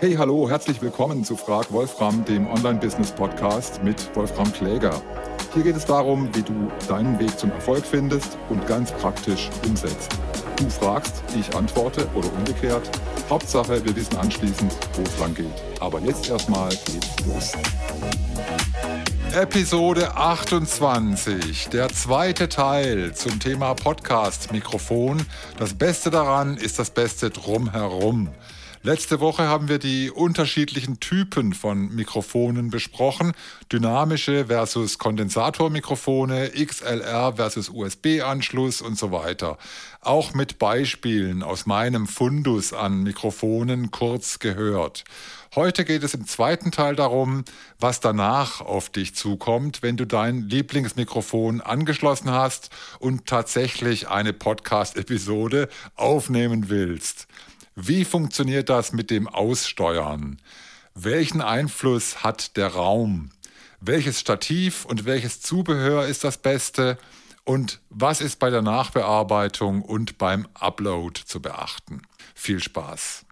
Hey, hallo, herzlich willkommen zu Frag Wolfram, dem Online-Business-Podcast mit Wolfram Kläger. Hier geht es darum, wie du deinen Weg zum Erfolg findest und ganz praktisch umsetzt. Du fragst, ich antworte oder umgekehrt. Hauptsache, wir wissen anschließend, wo es lang geht. Aber jetzt erstmal geht's los. Episode 28, der zweite Teil zum Thema Podcast-Mikrofon. Das Beste daran ist das Beste drumherum. Letzte Woche haben wir die unterschiedlichen Typen von Mikrofonen besprochen. Dynamische versus Kondensatormikrofone, XLR versus USB-Anschluss und so weiter. Auch mit Beispielen aus meinem Fundus an Mikrofonen kurz gehört. Heute geht es im zweiten Teil darum, was danach auf dich zukommt, wenn du dein Lieblingsmikrofon angeschlossen hast und tatsächlich eine Podcast-Episode aufnehmen willst. Wie funktioniert das mit dem Aussteuern? Welchen Einfluss hat der Raum? Welches Stativ und welches Zubehör ist das Beste? Und was ist bei der Nachbearbeitung und beim Upload zu beachten? Viel Spaß!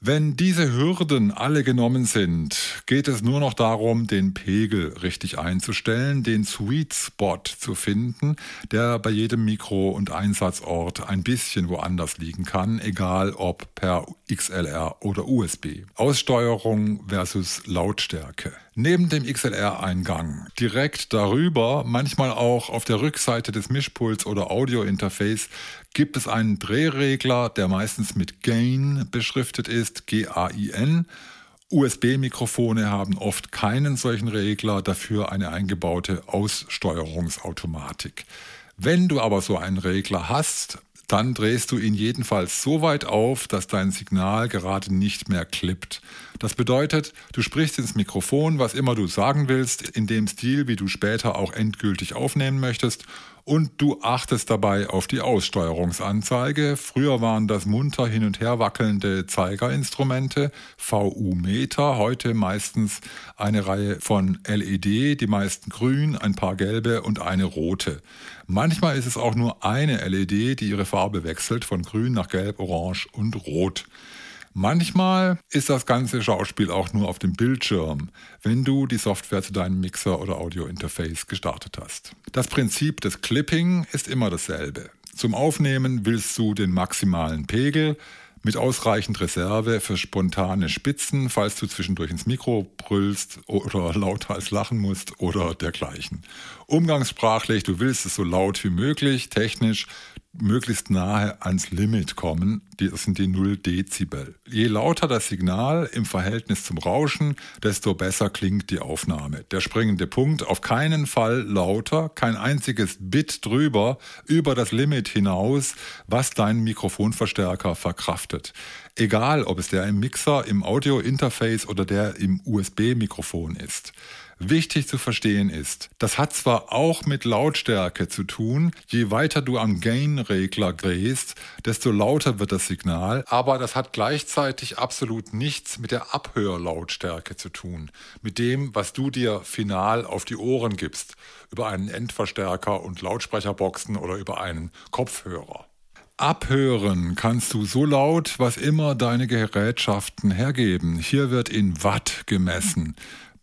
Wenn diese Hürden alle genommen sind, geht es nur noch darum, den Pegel richtig einzustellen, den Sweet Spot zu finden, der bei jedem Mikro- und Einsatzort ein bisschen woanders liegen kann, egal ob per XLR oder USB. Aussteuerung versus Lautstärke. Neben dem XLR-Eingang direkt darüber, manchmal auch auf der Rückseite des Mischpuls oder Audio-Interface, gibt es einen Drehregler, der meistens mit Gain beschriftet ist, G-A-I-N. USB-Mikrofone haben oft keinen solchen Regler, dafür eine eingebaute Aussteuerungsautomatik. Wenn du aber so einen Regler hast, dann drehst du ihn jedenfalls so weit auf, dass dein Signal gerade nicht mehr klippt. Das bedeutet, du sprichst ins Mikrofon, was immer du sagen willst, in dem Stil, wie du später auch endgültig aufnehmen möchtest und du achtest dabei auf die Aussteuerungsanzeige. Früher waren das munter hin und her wackelnde Zeigerinstrumente, VU-Meter, heute meistens eine Reihe von LED, die meisten grün, ein paar gelbe und eine rote. Manchmal ist es auch nur eine LED, die ihre Farbe wechselt von grün nach gelb, orange und rot. Manchmal ist das ganze Schauspiel auch nur auf dem Bildschirm, wenn du die Software zu deinem Mixer oder Audio-Interface gestartet hast. Das Prinzip des Clipping ist immer dasselbe. Zum Aufnehmen willst du den maximalen Pegel, mit ausreichend Reserve für spontane Spitzen, falls du zwischendurch ins Mikro brüllst oder lauthals lachen musst oder dergleichen. Umgangssprachlich, du willst es so laut wie möglich, technisch möglichst nahe ans Limit kommen. Das sind die 0 Dezibel. Je lauter das Signal im Verhältnis zum Rauschen, desto besser klingt die Aufnahme. Der springende Punkt, auf keinen Fall lauter, kein einziges Bit drüber, über das Limit hinaus, was dein Mikrofonverstärker verkraftet. Egal, ob es der im Mixer, im Audio-Interface oder der im USB-Mikrofon ist. Wichtig zu verstehen ist, das hat zwar auch mit Lautstärke zu tun, je weiter du am Gain-Regler drehst, desto lauter wird das Signal, aber das hat gleichzeitig absolut nichts mit der Abhörlautstärke zu tun, mit dem, was du dir final auf die Ohren gibst, über einen Endverstärker und Lautsprecherboxen oder über einen Kopfhörer. Abhören kannst du so laut, was immer deine Gerätschaften hergeben. Hier wird in Watt gemessen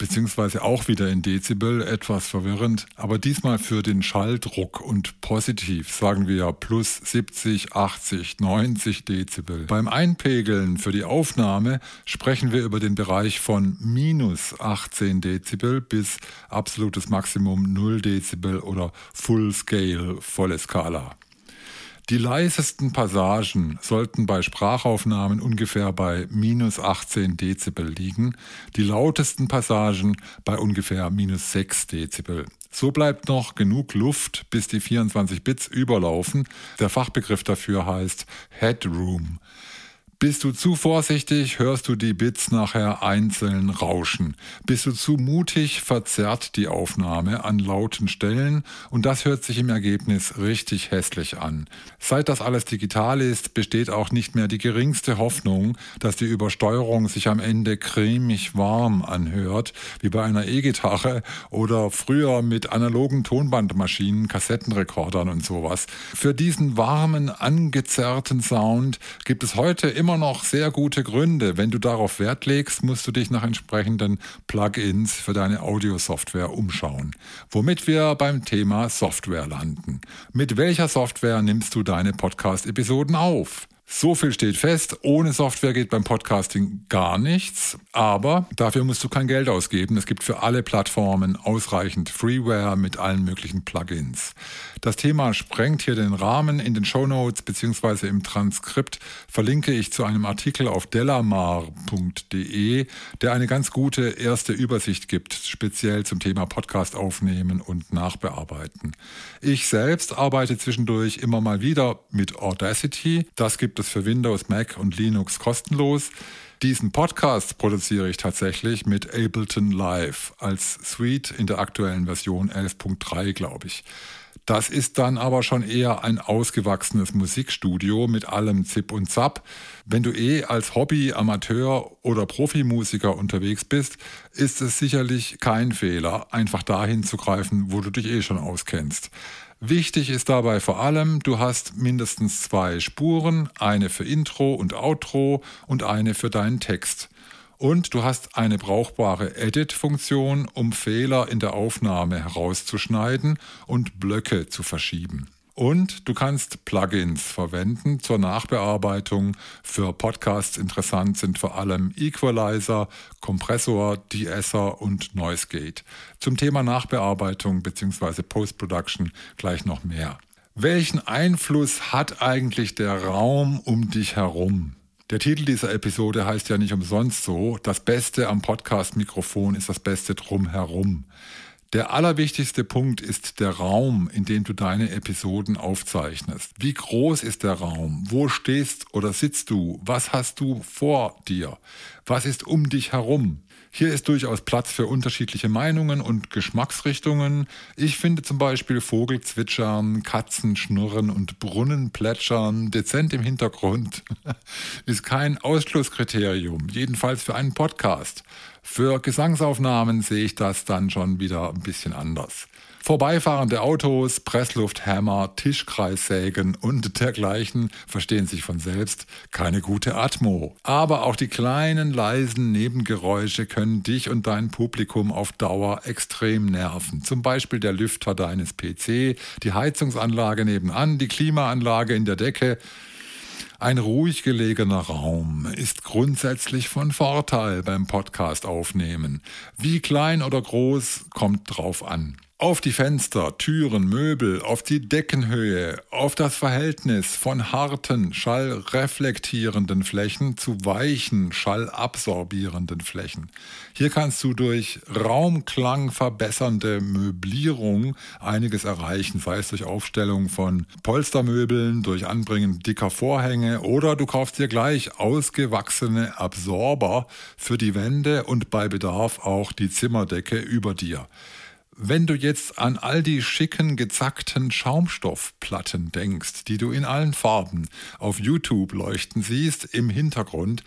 beziehungsweise auch wieder in Dezibel, etwas verwirrend, aber diesmal für den Schalldruck und positiv sagen wir plus 70, 80, 90 Dezibel. Beim Einpegeln für die Aufnahme sprechen wir über den Bereich von minus 18 Dezibel bis absolutes Maximum 0 Dezibel oder Full Scale, volle Skala. Die leisesten Passagen sollten bei Sprachaufnahmen ungefähr bei minus 18 Dezibel liegen, die lautesten Passagen bei ungefähr minus 6 Dezibel. So bleibt noch genug Luft, bis die 24 Bits überlaufen. Der Fachbegriff dafür heißt Headroom. Bist du zu vorsichtig, hörst du die Bits nachher einzeln rauschen. Bist du zu mutig, verzerrt die Aufnahme an lauten Stellen und das hört sich im Ergebnis richtig hässlich an. Seit das alles digital ist, besteht auch nicht mehr die geringste Hoffnung, dass die Übersteuerung sich am Ende cremig warm anhört, wie bei einer E-Gitarre oder früher mit analogen Tonbandmaschinen, Kassettenrekordern und sowas. Für diesen warmen, angezerrten Sound gibt es heute immer immer noch sehr gute Gründe. Wenn du darauf Wert legst, musst du dich nach entsprechenden Plugins für deine Audiosoftware umschauen. Womit wir beim Thema Software landen. Mit welcher Software nimmst du deine Podcast-Episoden auf? So viel steht fest, ohne Software geht beim Podcasting gar nichts, aber dafür musst du kein Geld ausgeben. Es gibt für alle Plattformen ausreichend Freeware mit allen möglichen Plugins. Das Thema sprengt hier den Rahmen. In den Show Notes bzw. im Transkript verlinke ich zu einem Artikel auf delamar.de, der eine ganz gute erste Übersicht gibt, speziell zum Thema Podcast aufnehmen und nachbearbeiten. Ich selbst arbeite zwischendurch immer mal wieder mit Audacity. Das gibt es für Windows, Mac und Linux kostenlos. Diesen Podcast produziere ich tatsächlich mit Ableton Live als Suite in der aktuellen Version 11.3, glaube ich. Das ist dann aber schon eher ein ausgewachsenes Musikstudio mit allem Zip und Zap. Wenn du eh als Hobby, Amateur oder Profimusiker unterwegs bist, ist es sicherlich kein Fehler, einfach dahin zu greifen, wo du dich eh schon auskennst. Wichtig ist dabei vor allem, du hast mindestens zwei Spuren, eine für Intro und Outro und eine für deinen Text. Und du hast eine brauchbare Edit-Funktion, um Fehler in der Aufnahme herauszuschneiden und Blöcke zu verschieben. Und du kannst Plugins verwenden zur Nachbearbeitung. Für Podcasts interessant sind vor allem Equalizer, Kompressor, De-Esser und Noise Gate. Zum Thema Nachbearbeitung bzw. Post-Production gleich noch mehr. Welchen Einfluss hat eigentlich der Raum um dich herum? Der Titel dieser Episode heißt ja nicht umsonst so, das Beste am Podcast-Mikrofon ist das Beste drumherum. Der allerwichtigste Punkt ist der Raum, in dem du deine Episoden aufzeichnest. Wie groß ist der Raum? Wo stehst oder sitzt du? Was hast du vor dir? Was ist um dich herum? Hier ist durchaus Platz für unterschiedliche Meinungen und Geschmacksrichtungen. Ich finde zum Beispiel Vogel zwitschern, Katzen schnurren und Brunnen plätschern dezent im Hintergrund ist kein Ausschlusskriterium, jedenfalls für einen Podcast. Für Gesangsaufnahmen sehe ich das dann schon wieder ein bisschen anders. Vorbeifahrende Autos, Presslufthammer, Tischkreissägen und dergleichen verstehen sich von selbst keine gute Atmo. Aber auch die kleinen leisen Nebengeräusche können dich und dein Publikum auf Dauer extrem nerven. Zum Beispiel der Lüfter deines PC, die Heizungsanlage nebenan, die Klimaanlage in der Decke. Ein ruhig gelegener Raum ist grundsätzlich von Vorteil beim Podcast aufnehmen. Wie klein oder groß kommt drauf an auf die Fenster, Türen, Möbel, auf die Deckenhöhe, auf das Verhältnis von harten, schallreflektierenden Flächen zu weichen, schallabsorbierenden Flächen. Hier kannst du durch Raumklang verbessernde Möblierung einiges erreichen, sei es durch Aufstellung von Polstermöbeln, durch Anbringen dicker Vorhänge oder du kaufst dir gleich ausgewachsene Absorber für die Wände und bei Bedarf auch die Zimmerdecke über dir. Wenn du jetzt an all die schicken, gezackten Schaumstoffplatten denkst, die du in allen Farben auf YouTube leuchten siehst, im Hintergrund,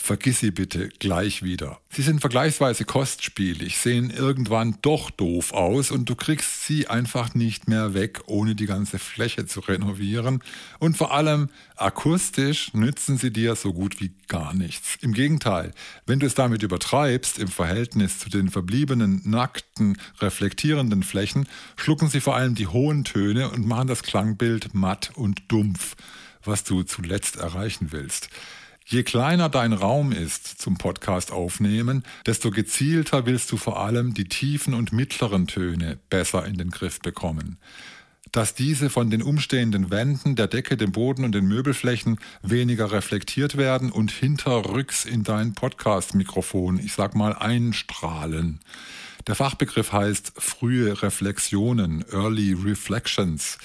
vergiss sie bitte gleich wieder. Sie sind vergleichsweise kostspielig, sehen irgendwann doch doof aus und du kriegst sie einfach nicht mehr weg, ohne die ganze Fläche zu renovieren. Und vor allem akustisch nützen sie dir so gut wie gar nichts. Im Gegenteil, wenn du es damit übertreibst im Verhältnis zu den verbliebenen, nackten, reflektierenden Flächen, schlucken sie vor allem die hohen Töne und machen das Klangbild matt und dumpf, was du zuletzt erreichen willst. Je kleiner dein Raum ist zum Podcast aufnehmen, desto gezielter willst du vor allem die tiefen und mittleren Töne besser in den Griff bekommen. Dass diese von den umstehenden Wänden, der Decke, dem Boden und den Möbelflächen weniger reflektiert werden und hinterrücks in dein Podcast-Mikrofon, ich sag mal, einstrahlen. Der Fachbegriff heißt frühe Reflexionen, Early Reflections.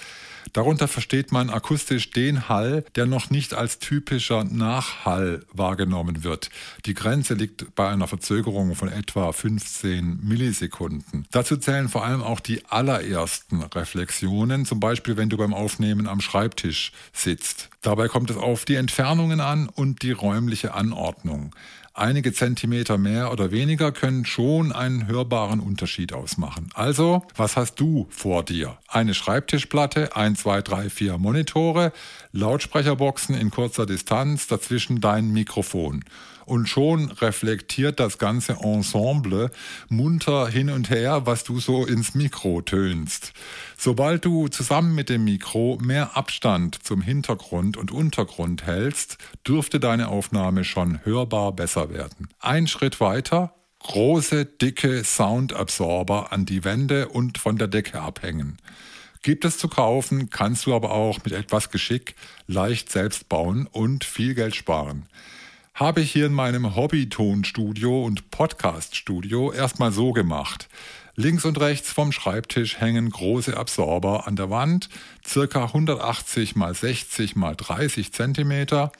Darunter versteht man akustisch den Hall, der noch nicht als typischer Nachhall wahrgenommen wird. Die Grenze liegt bei einer Verzögerung von etwa 15 Millisekunden. Dazu zählen vor allem auch die allerersten Reflexionen, zum Beispiel wenn du beim Aufnehmen am Schreibtisch sitzt. Dabei kommt es auf die Entfernungen an und die räumliche Anordnung. Einige Zentimeter mehr oder weniger können schon einen hörbaren Unterschied ausmachen. Also, was hast du vor dir? Eine Schreibtischplatte, ein, zwei, drei, vier Monitore, Lautsprecherboxen in kurzer Distanz, dazwischen dein Mikrofon und schon reflektiert das ganze Ensemble munter hin und her, was du so ins Mikro tönst. Sobald du zusammen mit dem Mikro mehr Abstand zum Hintergrund und Untergrund hältst, dürfte deine Aufnahme schon hörbar besser werden. Ein Schritt weiter, große, dicke Soundabsorber an die Wände und von der Decke abhängen. Gibt es zu kaufen, kannst du aber auch mit etwas Geschick leicht selbst bauen und viel Geld sparen habe ich hier in meinem Hobby-Tonstudio und Podcast-Studio erstmal so gemacht. Links und rechts vom Schreibtisch hängen große Absorber an der Wand, circa 180 mal 60 mal 30 Zentimeter.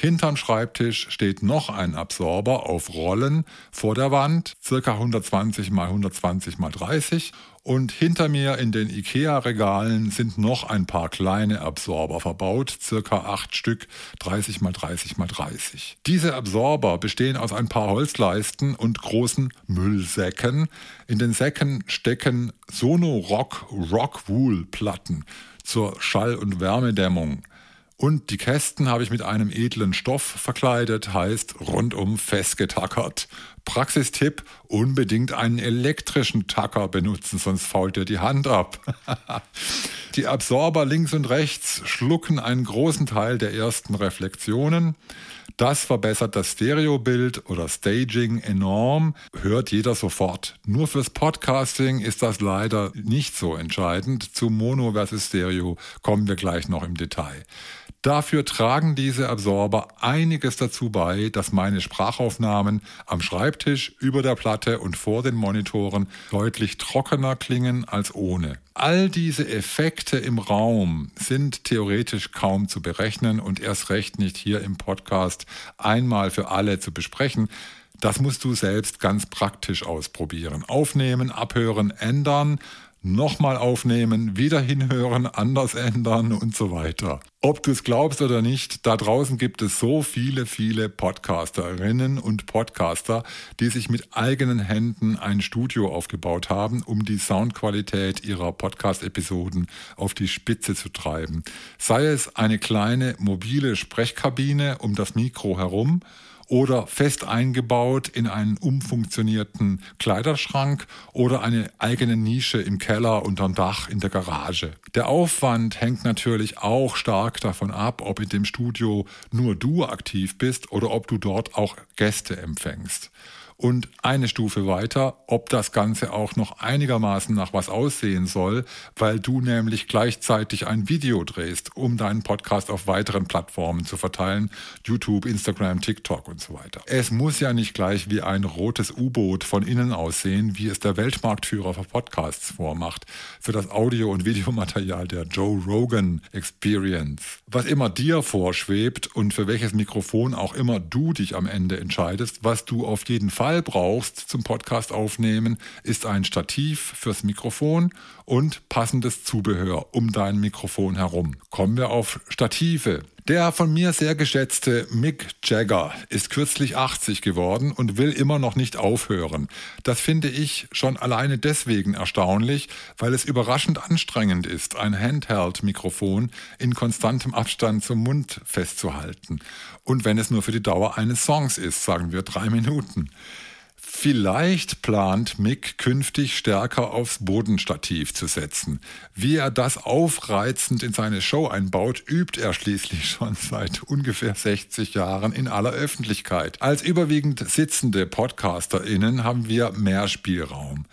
Hinterm Schreibtisch steht noch ein Absorber auf Rollen vor der Wand, circa 120 mal 120 mal 30 und hinter mir in den IKEA-Regalen sind noch ein paar kleine Absorber verbaut, circa acht Stück, 30 mal 30 mal 30. Diese Absorber bestehen aus ein paar Holzleisten und großen Müllsäcken. In den Säcken stecken Sonorock Rockwool Platten zur Schall- und Wärmedämmung. Und die Kästen habe ich mit einem edlen Stoff verkleidet, heißt rundum festgetackert. Praxistipp, unbedingt einen elektrischen Tacker benutzen, sonst fault dir die Hand ab. die Absorber links und rechts schlucken einen großen Teil der ersten Reflexionen. Das verbessert das Stereobild oder Staging enorm, hört jeder sofort. Nur fürs Podcasting ist das leider nicht so entscheidend. Zu Mono versus Stereo kommen wir gleich noch im Detail. Dafür tragen diese Absorber einiges dazu bei, dass meine Sprachaufnahmen am Schreibtisch, über der Platte und vor den Monitoren deutlich trockener klingen als ohne. All diese Effekte im Raum sind theoretisch kaum zu berechnen und erst recht nicht hier im Podcast einmal für alle zu besprechen. Das musst du selbst ganz praktisch ausprobieren. Aufnehmen, abhören, ändern nochmal aufnehmen, wieder hinhören, anders ändern und so weiter. Ob du es glaubst oder nicht, da draußen gibt es so viele, viele Podcasterinnen und Podcaster, die sich mit eigenen Händen ein Studio aufgebaut haben, um die Soundqualität ihrer Podcast-Episoden auf die Spitze zu treiben. Sei es eine kleine mobile Sprechkabine um das Mikro herum, oder fest eingebaut in einen umfunktionierten Kleiderschrank oder eine eigene Nische im Keller unterm Dach in der Garage. Der Aufwand hängt natürlich auch stark davon ab, ob in dem Studio nur du aktiv bist oder ob du dort auch Gäste empfängst und eine Stufe weiter, ob das Ganze auch noch einigermaßen nach was aussehen soll, weil du nämlich gleichzeitig ein Video drehst, um deinen Podcast auf weiteren Plattformen zu verteilen, YouTube, Instagram, TikTok und so weiter. Es muss ja nicht gleich wie ein rotes U-Boot von innen aussehen, wie es der Weltmarktführer für Podcasts vormacht, für das Audio- und Videomaterial der Joe Rogan Experience. Was immer dir vorschwebt und für welches Mikrofon auch immer du dich am Ende entscheidest, was du auf jeden Fall Fall brauchst zum Podcast aufnehmen, ist ein Stativ fürs Mikrofon und passendes Zubehör um dein Mikrofon herum. Kommen wir auf Stative. Der von mir sehr geschätzte Mick Jagger ist kürzlich 80 geworden und will immer noch nicht aufhören. Das finde ich schon alleine deswegen erstaunlich, weil es überraschend anstrengend ist, ein Handheld-Mikrofon in konstantem Abstand zum Mund festzuhalten. Und wenn es nur für die Dauer eines Songs ist, sagen wir drei Minuten. Vielleicht plant Mick künftig stärker aufs Bodenstativ zu setzen. Wie er das aufreizend in seine Show einbaut, übt er schließlich schon seit ungefähr 60 Jahren in aller Öffentlichkeit. Als überwiegend sitzende PodcasterInnen haben wir mehr Spielraum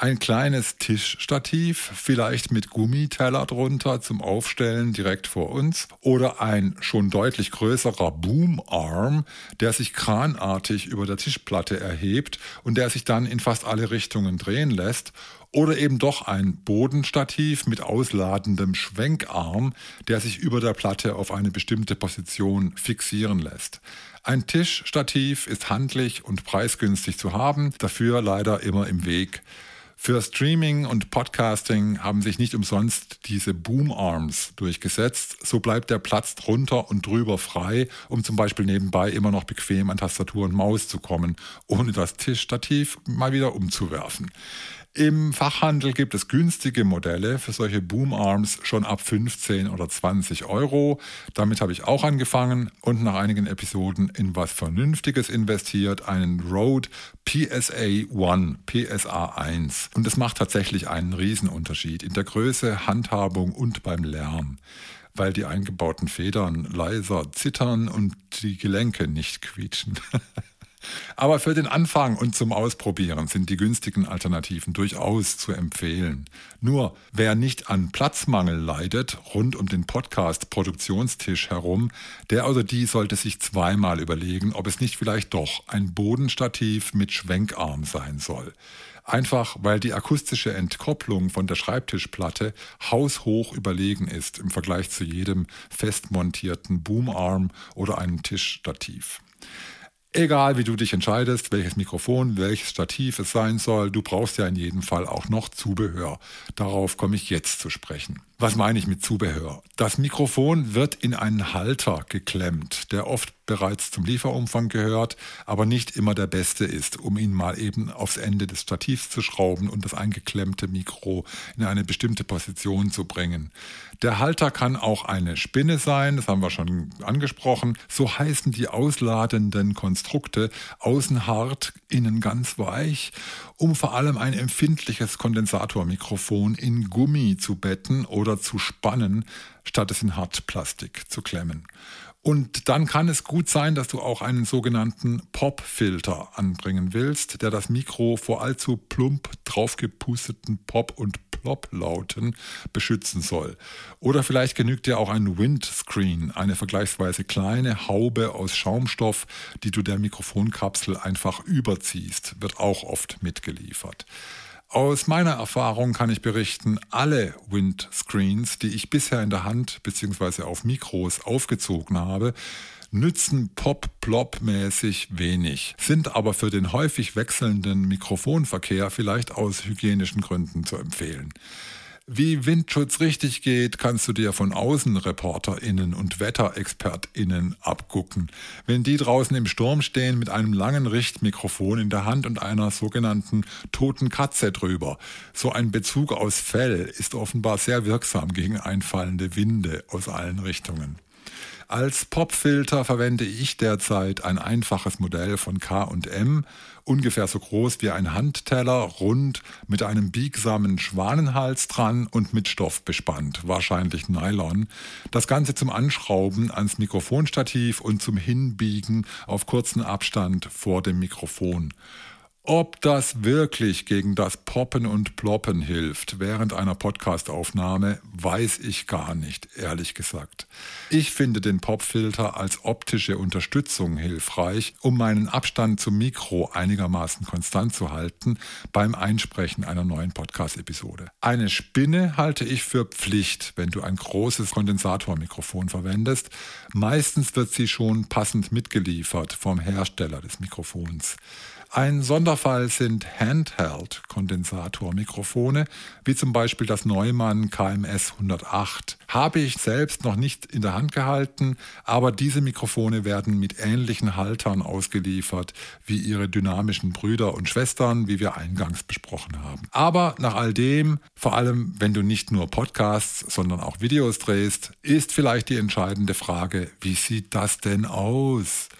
ein kleines Tischstativ, vielleicht mit Gummiteller drunter zum Aufstellen direkt vor uns oder ein schon deutlich größerer Boomarm, der sich kranartig über der Tischplatte erhebt und der sich dann in fast alle Richtungen drehen lässt oder eben doch ein Bodenstativ mit ausladendem Schwenkarm, der sich über der Platte auf eine bestimmte Position fixieren lässt. Ein Tischstativ ist handlich und preisgünstig zu haben, dafür leider immer im Weg. Für Streaming und Podcasting haben sich nicht umsonst diese Boom Arms durchgesetzt. So bleibt der Platz drunter und drüber frei, um zum Beispiel nebenbei immer noch bequem an Tastatur und Maus zu kommen, ohne das Tischstativ mal wieder umzuwerfen. Im Fachhandel gibt es günstige Modelle für solche Boom Arms schon ab 15 oder 20 Euro. Damit habe ich auch angefangen und nach einigen Episoden in was Vernünftiges investiert, einen Rode PSA 1, PSA 1. Und es macht tatsächlich einen Riesenunterschied in der Größe, Handhabung und beim Lärm weil die eingebauten Federn leiser zittern und die Gelenke nicht quietschen. Aber für den Anfang und zum Ausprobieren sind die günstigen Alternativen durchaus zu empfehlen. Nur wer nicht an Platzmangel leidet, rund um den Podcast-Produktionstisch herum, der oder die sollte sich zweimal überlegen, ob es nicht vielleicht doch ein Bodenstativ mit Schwenkarm sein soll. Einfach weil die akustische Entkopplung von der Schreibtischplatte haushoch überlegen ist im Vergleich zu jedem festmontierten Boomarm oder einem Tischstativ. Egal wie du dich entscheidest, welches Mikrofon, welches Stativ es sein soll, du brauchst ja in jedem Fall auch noch Zubehör. Darauf komme ich jetzt zu sprechen. Was meine ich mit Zubehör? Das Mikrofon wird in einen Halter geklemmt, der oft bereits zum Lieferumfang gehört, aber nicht immer der beste ist, um ihn mal eben aufs Ende des Stativs zu schrauben und das eingeklemmte Mikro in eine bestimmte Position zu bringen. Der Halter kann auch eine Spinne sein, das haben wir schon angesprochen. So heißen die ausladenden Konstrukte, außen hart, innen ganz weich, um vor allem ein empfindliches Kondensatormikrofon in Gummi zu betten oder zu spannen, statt es in Hartplastik zu klemmen. Und dann kann es gut sein, dass du auch einen sogenannten Pop-Filter anbringen willst, der das Mikro vor allzu plump draufgepusteten Pop- und Plop-Lauten beschützen soll. Oder vielleicht genügt dir auch ein Windscreen, eine vergleichsweise kleine Haube aus Schaumstoff, die du der Mikrofonkapsel einfach überziehst, wird auch oft mitgeliefert. Aus meiner Erfahrung kann ich berichten, alle Windscreens, die ich bisher in der Hand bzw. auf Mikros aufgezogen habe, nützen Pop-Plop-mäßig wenig, sind aber für den häufig wechselnden Mikrofonverkehr vielleicht aus hygienischen Gründen zu empfehlen. Wie Windschutz richtig geht, kannst du dir von AußenreporterInnen und WetterexpertInnen abgucken. Wenn die draußen im Sturm stehen mit einem langen Richtmikrofon in der Hand und einer sogenannten toten Katze drüber. So ein Bezug aus Fell ist offenbar sehr wirksam gegen einfallende Winde aus allen Richtungen. Als Popfilter verwende ich derzeit ein einfaches Modell von K&M, ungefähr so groß wie ein Handteller, rund, mit einem biegsamen Schwanenhals dran und mit Stoff bespannt, wahrscheinlich Nylon. Das Ganze zum Anschrauben ans Mikrofonstativ und zum Hinbiegen auf kurzen Abstand vor dem Mikrofon. Ob das wirklich gegen das Poppen und Ploppen hilft während einer Podcastaufnahme, weiß ich gar nicht, ehrlich gesagt. Ich finde den Popfilter als optische Unterstützung hilfreich, um meinen Abstand zum Mikro einigermaßen konstant zu halten beim Einsprechen einer neuen Podcast-Episode. Eine Spinne halte ich für Pflicht, wenn du ein großes Kondensatormikrofon verwendest. Meistens wird sie schon passend mitgeliefert vom Hersteller des Mikrofons. Ein Sonderfall sind Handheld-Kondensatormikrofone, wie zum Beispiel das Neumann KMS 108. Habe ich selbst noch nicht in der Hand gehalten, aber diese Mikrofone werden mit ähnlichen Haltern ausgeliefert wie ihre dynamischen Brüder und Schwestern, wie wir eingangs besprochen haben. Aber nach all dem, vor allem wenn du nicht nur Podcasts, sondern auch Videos drehst, ist vielleicht die entscheidende Frage, wie sieht das denn aus?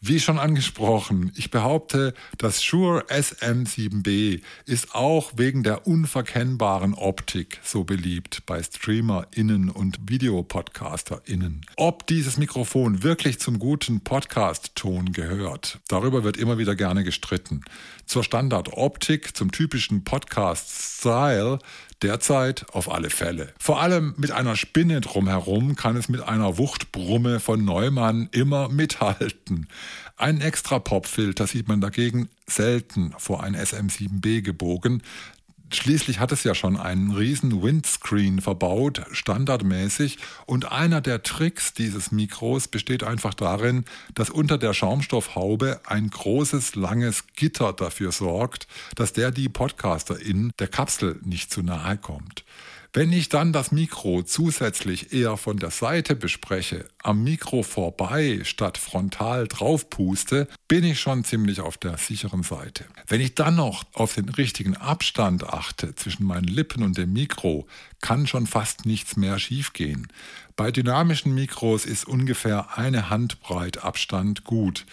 Wie schon angesprochen, ich behaupte, das Shure SM7B ist auch wegen der unverkennbaren Optik so beliebt bei StreamerInnen und VideopodcasterInnen. Ob dieses Mikrofon wirklich zum guten Podcast-Ton gehört, darüber wird immer wieder gerne gestritten. Zur Standardoptik, zum typischen Podcast-Style Derzeit auf alle Fälle. Vor allem mit einer Spinne drumherum kann es mit einer Wuchtbrumme von Neumann immer mithalten. Einen extra Popfilter sieht man dagegen selten vor ein SM7B gebogen. Schließlich hat es ja schon einen riesen Windscreen verbaut, standardmäßig. Und einer der Tricks dieses Mikros besteht einfach darin, dass unter der Schaumstoffhaube ein großes, langes Gitter dafür sorgt, dass der die Podcaster in der Kapsel nicht zu nahe kommt. Wenn ich dann das Mikro zusätzlich eher von der Seite bespreche, am Mikro vorbei statt frontal draufpuste, bin ich schon ziemlich auf der sicheren Seite. Wenn ich dann noch auf den richtigen Abstand achte zwischen meinen Lippen und dem Mikro, kann schon fast nichts mehr schiefgehen. Bei dynamischen Mikros ist ungefähr eine Handbreit Abstand gut.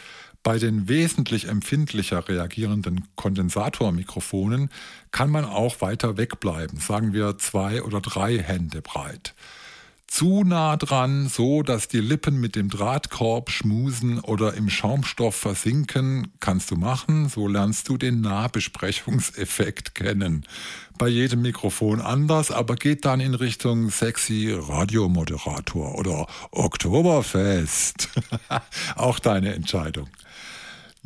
Bei den wesentlich empfindlicher reagierenden Kondensatormikrofonen kann man auch weiter wegbleiben, sagen wir zwei oder drei Hände breit. Zu nah dran, so dass die Lippen mit dem Drahtkorb schmusen oder im Schaumstoff versinken, kannst du machen, so lernst du den Nahbesprechungseffekt kennen. Bei jedem Mikrofon anders, aber geht dann in Richtung sexy Radiomoderator oder Oktoberfest. Auch deine Entscheidung.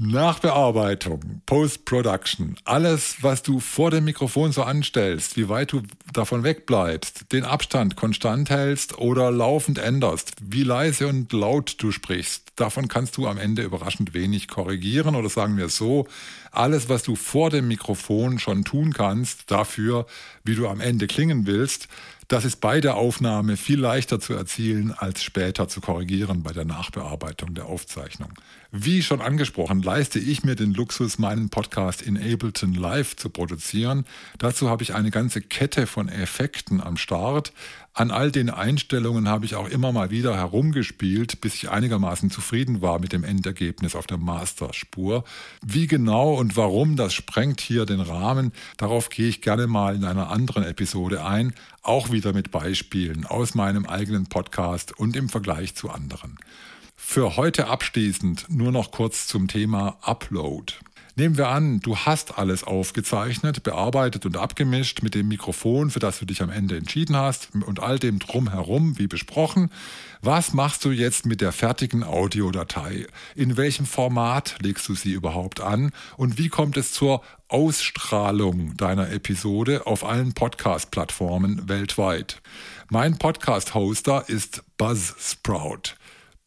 Nachbearbeitung, Post-Production, alles, was du vor dem Mikrofon so anstellst, wie weit du davon wegbleibst, den Abstand konstant hältst oder laufend änderst, wie leise und laut du sprichst, davon kannst du am Ende überraschend wenig korrigieren oder sagen wir so, alles, was du vor dem Mikrofon schon tun kannst, dafür, wie du am Ende klingen willst, das ist bei der Aufnahme viel leichter zu erzielen, als später zu korrigieren bei der Nachbearbeitung der Aufzeichnung. Wie schon angesprochen, leiste ich mir den Luxus, meinen Podcast in Ableton Live zu produzieren. Dazu habe ich eine ganze Kette von Effekten am Start. An all den Einstellungen habe ich auch immer mal wieder herumgespielt, bis ich einigermaßen zufrieden war mit dem Endergebnis auf der Masterspur. Wie genau und warum, das sprengt hier den Rahmen. Darauf gehe ich gerne mal in einer anderen Episode ein, auch wieder mit Beispielen aus meinem eigenen Podcast und im Vergleich zu anderen. Für heute abschließend nur noch kurz zum Thema Upload. Nehmen wir an, du hast alles aufgezeichnet, bearbeitet und abgemischt mit dem Mikrofon, für das du dich am Ende entschieden hast und all dem drumherum, wie besprochen. Was machst du jetzt mit der fertigen Audiodatei? In welchem Format legst du sie überhaupt an? Und wie kommt es zur Ausstrahlung deiner Episode auf allen Podcast-Plattformen weltweit? Mein Podcast-Hoster ist Buzzsprout.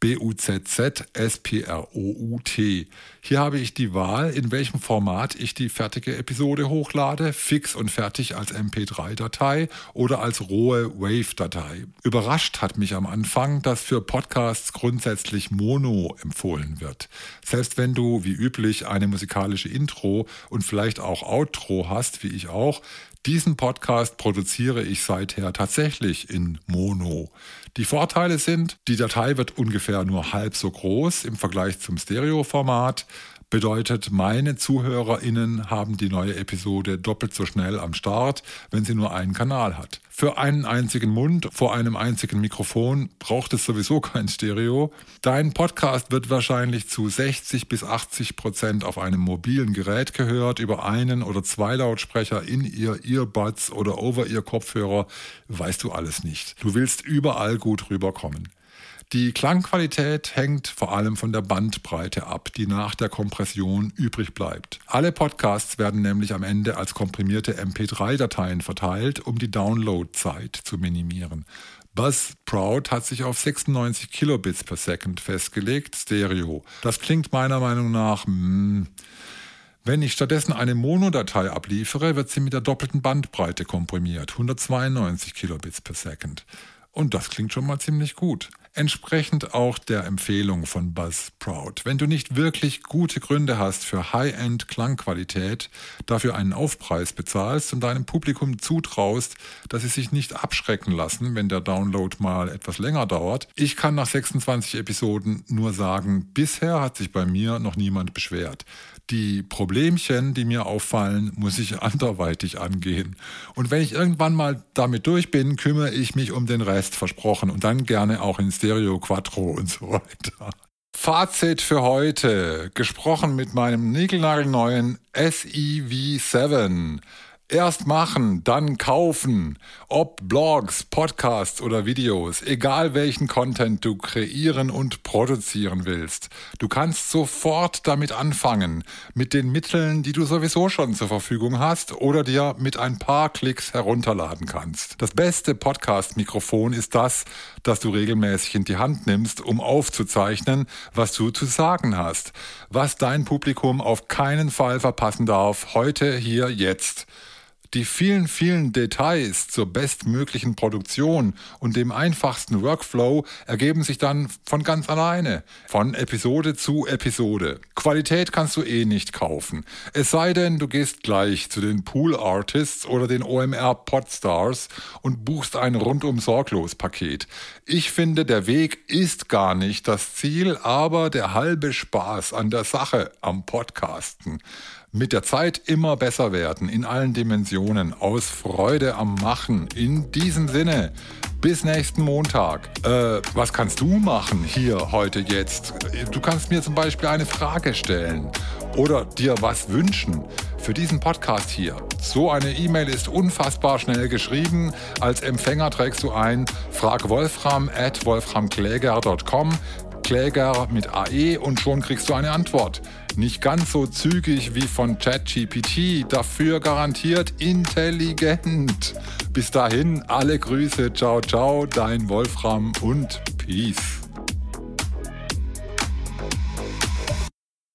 B-U-Z-Z-S-P-R-O-U-T. Hier habe ich die Wahl, in welchem Format ich die fertige Episode hochlade, fix und fertig als MP3-Datei oder als rohe Wave-Datei. Überrascht hat mich am Anfang, dass für Podcasts grundsätzlich Mono empfohlen wird. Selbst wenn du wie üblich eine musikalische Intro und vielleicht auch Outro hast, wie ich auch, diesen Podcast produziere ich seither tatsächlich in Mono. Die Vorteile sind, die Datei wird ungefähr nur halb so groß im Vergleich zum Stereoformat. Bedeutet, meine ZuhörerInnen haben die neue Episode doppelt so schnell am Start, wenn sie nur einen Kanal hat. Für einen einzigen Mund vor einem einzigen Mikrofon braucht es sowieso kein Stereo. Dein Podcast wird wahrscheinlich zu 60 bis 80 Prozent auf einem mobilen Gerät gehört, über einen oder zwei Lautsprecher in ihr Earbuds oder Over-Ear-Kopfhörer, weißt du alles nicht. Du willst überall gut rüberkommen. Die Klangqualität hängt vor allem von der Bandbreite ab, die nach der Kompression übrig bleibt. Alle Podcasts werden nämlich am Ende als komprimierte MP3-Dateien verteilt, um die Downloadzeit zu minimieren. Buzzsprout hat sich auf 96 Kilobits per Second festgelegt, Stereo. Das klingt meiner Meinung nach, mh, hm, wenn ich stattdessen eine Monodatei abliefere, wird sie mit der doppelten Bandbreite komprimiert, 192 Kilobits per Second. Und das klingt schon mal ziemlich gut entsprechend auch der Empfehlung von Buzzsprout. Wenn du nicht wirklich gute Gründe hast für High-End Klangqualität, dafür einen Aufpreis bezahlst und deinem Publikum zutraust, dass sie sich nicht abschrecken lassen, wenn der Download mal etwas länger dauert. Ich kann nach 26 Episoden nur sagen, bisher hat sich bei mir noch niemand beschwert. Die Problemchen, die mir auffallen, muss ich anderweitig angehen. Und wenn ich irgendwann mal damit durch bin, kümmere ich mich um den Rest, versprochen. Und dann gerne auch in Stereo Quattro und so weiter. Fazit für heute. Gesprochen mit meinem niegelnagelneuen SEV7. Erst machen, dann kaufen. Ob Blogs, Podcasts oder Videos, egal welchen Content du kreieren und produzieren willst. Du kannst sofort damit anfangen, mit den Mitteln, die du sowieso schon zur Verfügung hast oder dir mit ein paar Klicks herunterladen kannst. Das beste Podcast-Mikrofon ist das, das du regelmäßig in die Hand nimmst, um aufzuzeichnen, was du zu sagen hast, was dein Publikum auf keinen Fall verpassen darf, heute, hier, jetzt. Die vielen, vielen Details zur bestmöglichen Produktion und dem einfachsten Workflow ergeben sich dann von ganz alleine, von Episode zu Episode. Qualität kannst du eh nicht kaufen. Es sei denn, du gehst gleich zu den Pool Artists oder den OMR Podstars und buchst ein rundum sorglos Paket. Ich finde, der Weg ist gar nicht das Ziel, aber der halbe Spaß an der Sache am Podcasten mit der Zeit immer besser werden in allen Dimensionen, aus Freude am Machen. In diesem Sinne, bis nächsten Montag. Äh, was kannst du machen hier, heute, jetzt? Du kannst mir zum Beispiel eine Frage stellen oder dir was wünschen für diesen Podcast hier. So eine E-Mail ist unfassbar schnell geschrieben. Als Empfänger trägst du ein frag Wolfram at wolframkläger.com Kläger mit AE und schon kriegst du eine Antwort. Nicht ganz so zügig wie von ChatGPT, dafür garantiert intelligent. Bis dahin, alle Grüße, ciao, ciao, dein Wolfram und Peace.